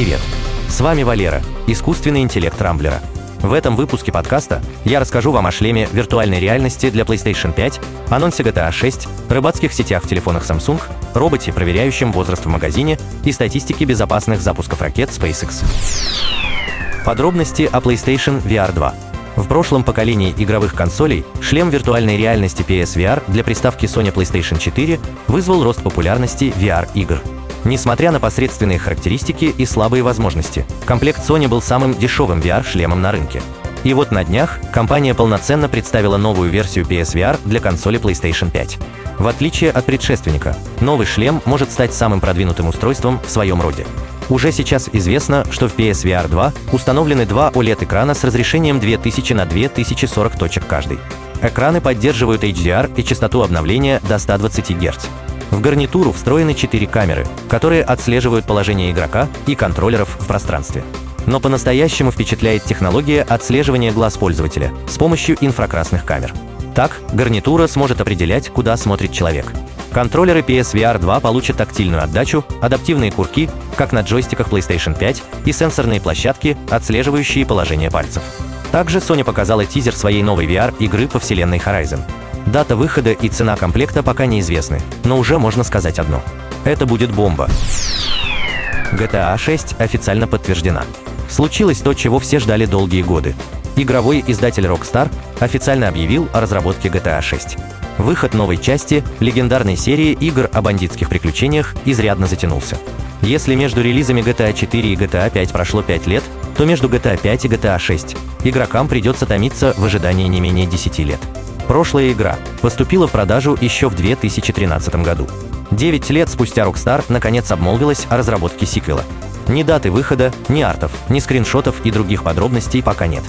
Привет! С вами Валера, искусственный интеллект Рамблера. В этом выпуске подкаста я расскажу вам о шлеме виртуальной реальности для PlayStation 5, анонсе GTA 6, рыбацких сетях в телефонах Samsung, роботе, проверяющем возраст в магазине и статистике безопасных запусков ракет SpaceX. Подробности о PlayStation VR 2. В прошлом поколении игровых консолей шлем виртуальной реальности PSVR для приставки Sony PlayStation 4 вызвал рост популярности VR-игр. Несмотря на посредственные характеристики и слабые возможности, комплект Sony был самым дешевым VR-шлемом на рынке. И вот на днях компания полноценно представила новую версию PSVR для консоли PlayStation 5. В отличие от предшественника, новый шлем может стать самым продвинутым устройством в своем роде. Уже сейчас известно, что в PSVR 2 установлены два OLED-экрана с разрешением 2000 на 2040 точек каждый. Экраны поддерживают HDR и частоту обновления до 120 Гц. В гарнитуру встроены четыре камеры, которые отслеживают положение игрока и контроллеров в пространстве. Но по-настоящему впечатляет технология отслеживания глаз пользователя с помощью инфракрасных камер. Так, гарнитура сможет определять, куда смотрит человек. Контроллеры PSVR 2 получат тактильную отдачу, адаптивные курки, как на джойстиках PlayStation 5, и сенсорные площадки, отслеживающие положение пальцев. Также Sony показала тизер своей новой VR-игры по вселенной Horizon. Дата выхода и цена комплекта пока неизвестны, но уже можно сказать одно. Это будет бомба. GTA 6 официально подтверждена. Случилось то, чего все ждали долгие годы. Игровой издатель Rockstar официально объявил о разработке GTA 6. Выход новой части, легендарной серии игр о бандитских приключениях, изрядно затянулся. Если между релизами GTA 4 и GTA 5 прошло 5 лет, то между GTA 5 и GTA 6 игрокам придется томиться в ожидании не менее 10 лет. Прошлая игра поступила в продажу еще в 2013 году. Девять лет спустя Rockstar наконец обмолвилась о разработке сиквела. Ни даты выхода, ни артов, ни скриншотов и других подробностей пока нет.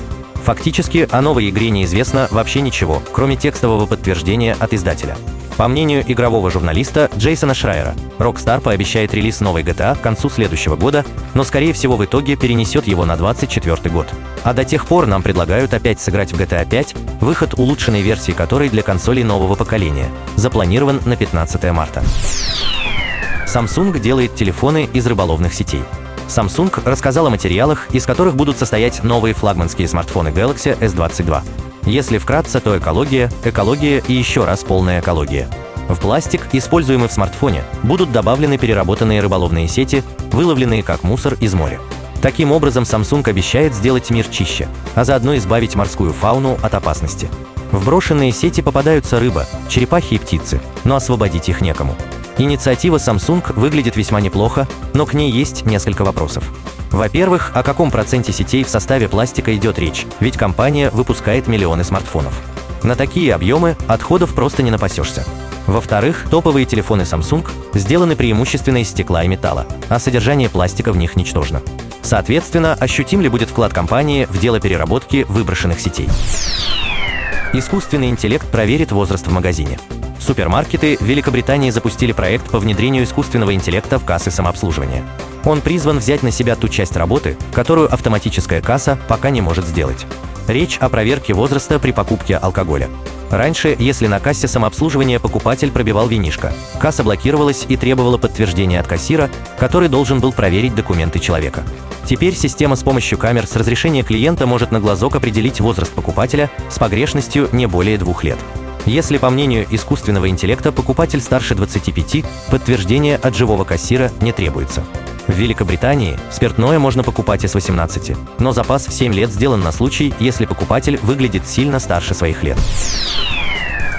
Фактически о новой игре неизвестно вообще ничего, кроме текстового подтверждения от издателя. По мнению игрового журналиста Джейсона Шрайера, Rockstar пообещает релиз новой GTA к концу следующего года, но скорее всего в итоге перенесет его на 2024 год. А до тех пор нам предлагают опять сыграть в GTA 5, выход улучшенной версии которой для консолей нового поколения, запланирован на 15 марта. Samsung делает телефоны из рыболовных сетей. Samsung рассказал о материалах, из которых будут состоять новые флагманские смартфоны Galaxy S22. Если вкратце, то экология, экология и еще раз полная экология. В пластик, используемый в смартфоне, будут добавлены переработанные рыболовные сети, выловленные как мусор из моря. Таким образом, Samsung обещает сделать мир чище, а заодно избавить морскую фауну от опасности. В брошенные сети попадаются рыба, черепахи и птицы, но освободить их некому. Инициатива Samsung выглядит весьма неплохо, но к ней есть несколько вопросов. Во-первых, о каком проценте сетей в составе пластика идет речь, ведь компания выпускает миллионы смартфонов. На такие объемы отходов просто не напасешься. Во-вторых, топовые телефоны Samsung сделаны преимущественно из стекла и металла, а содержание пластика в них ничтожно. Соответственно, ощутим ли будет вклад компании в дело переработки выброшенных сетей. Искусственный интеллект проверит возраст в магазине. Супермаркеты Великобритании запустили проект по внедрению искусственного интеллекта в кассы самообслуживания. Он призван взять на себя ту часть работы, которую автоматическая касса пока не может сделать. Речь о проверке возраста при покупке алкоголя. Раньше, если на кассе самообслуживания покупатель пробивал винишко, касса блокировалась и требовала подтверждения от кассира, который должен был проверить документы человека. Теперь система с помощью камер с разрешения клиента может на глазок определить возраст покупателя с погрешностью не более двух лет. Если, по мнению искусственного интеллекта, покупатель старше 25, подтверждения от живого кассира не требуется. В Великобритании спиртное можно покупать и с 18, но запас в 7 лет сделан на случай, если покупатель выглядит сильно старше своих лет.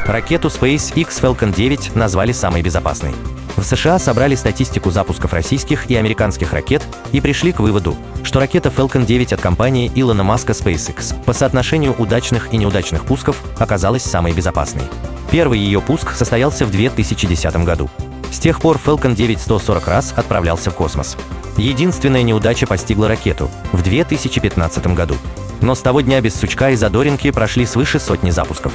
Ракету SpaceX Falcon 9 назвали самой безопасной. В США собрали статистику запусков российских и американских ракет и пришли к выводу, что ракета Falcon 9 от компании Илона Маска SpaceX по соотношению удачных и неудачных пусков оказалась самой безопасной. Первый ее пуск состоялся в 2010 году. С тех пор Falcon 9 140 раз отправлялся в космос. Единственная неудача постигла ракету в 2015 году. Но с того дня без сучка и задоринки прошли свыше сотни запусков.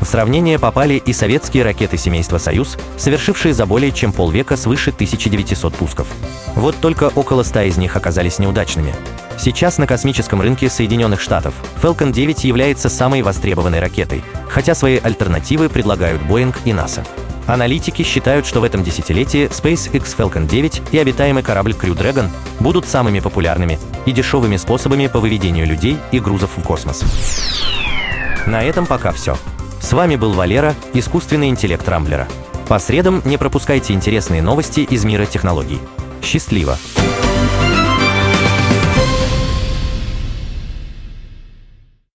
В сравнение попали и советские ракеты семейства «Союз», совершившие за более чем полвека свыше 1900 пусков. Вот только около 100 из них оказались неудачными. Сейчас на космическом рынке Соединенных Штатов Falcon 9 является самой востребованной ракетой, хотя свои альтернативы предлагают Boeing и NASA. Аналитики считают, что в этом десятилетии SpaceX Falcon 9 и обитаемый корабль Crew Dragon будут самыми популярными и дешевыми способами по выведению людей и грузов в космос. На этом пока все. С вами был Валера, искусственный интеллект Рамблера. По средам не пропускайте интересные новости из мира технологий. Счастливо!